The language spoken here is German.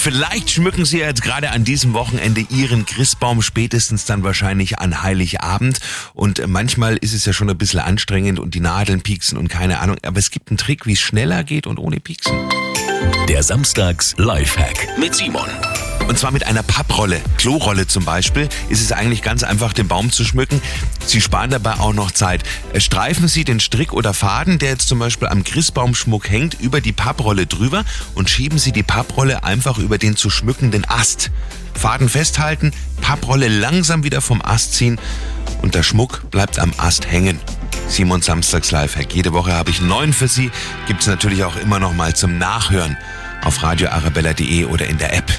vielleicht schmücken Sie jetzt gerade an diesem Wochenende Ihren Christbaum, spätestens dann wahrscheinlich an Heiligabend. Und manchmal ist es ja schon ein bisschen anstrengend und die Nadeln pieksen und keine Ahnung. Aber es gibt einen Trick, wie es schneller geht und ohne pieksen. Der Samstags Lifehack mit Simon. Und zwar mit einer Papprolle, Klorolle zum Beispiel, ist es eigentlich ganz einfach, den Baum zu schmücken. Sie sparen dabei auch noch Zeit. Streifen Sie den Strick oder Faden, der jetzt zum Beispiel am Christbaumschmuck hängt, über die Papprolle drüber und schieben Sie die Papprolle einfach über den zu schmückenden Ast. Faden festhalten, Papprolle langsam wieder vom Ast ziehen und der Schmuck bleibt am Ast hängen. Simon Samstags Lifehack. Jede Woche habe ich neuen für Sie. Gibt es natürlich auch immer noch mal zum Nachhören auf radioarabella.de oder in der App.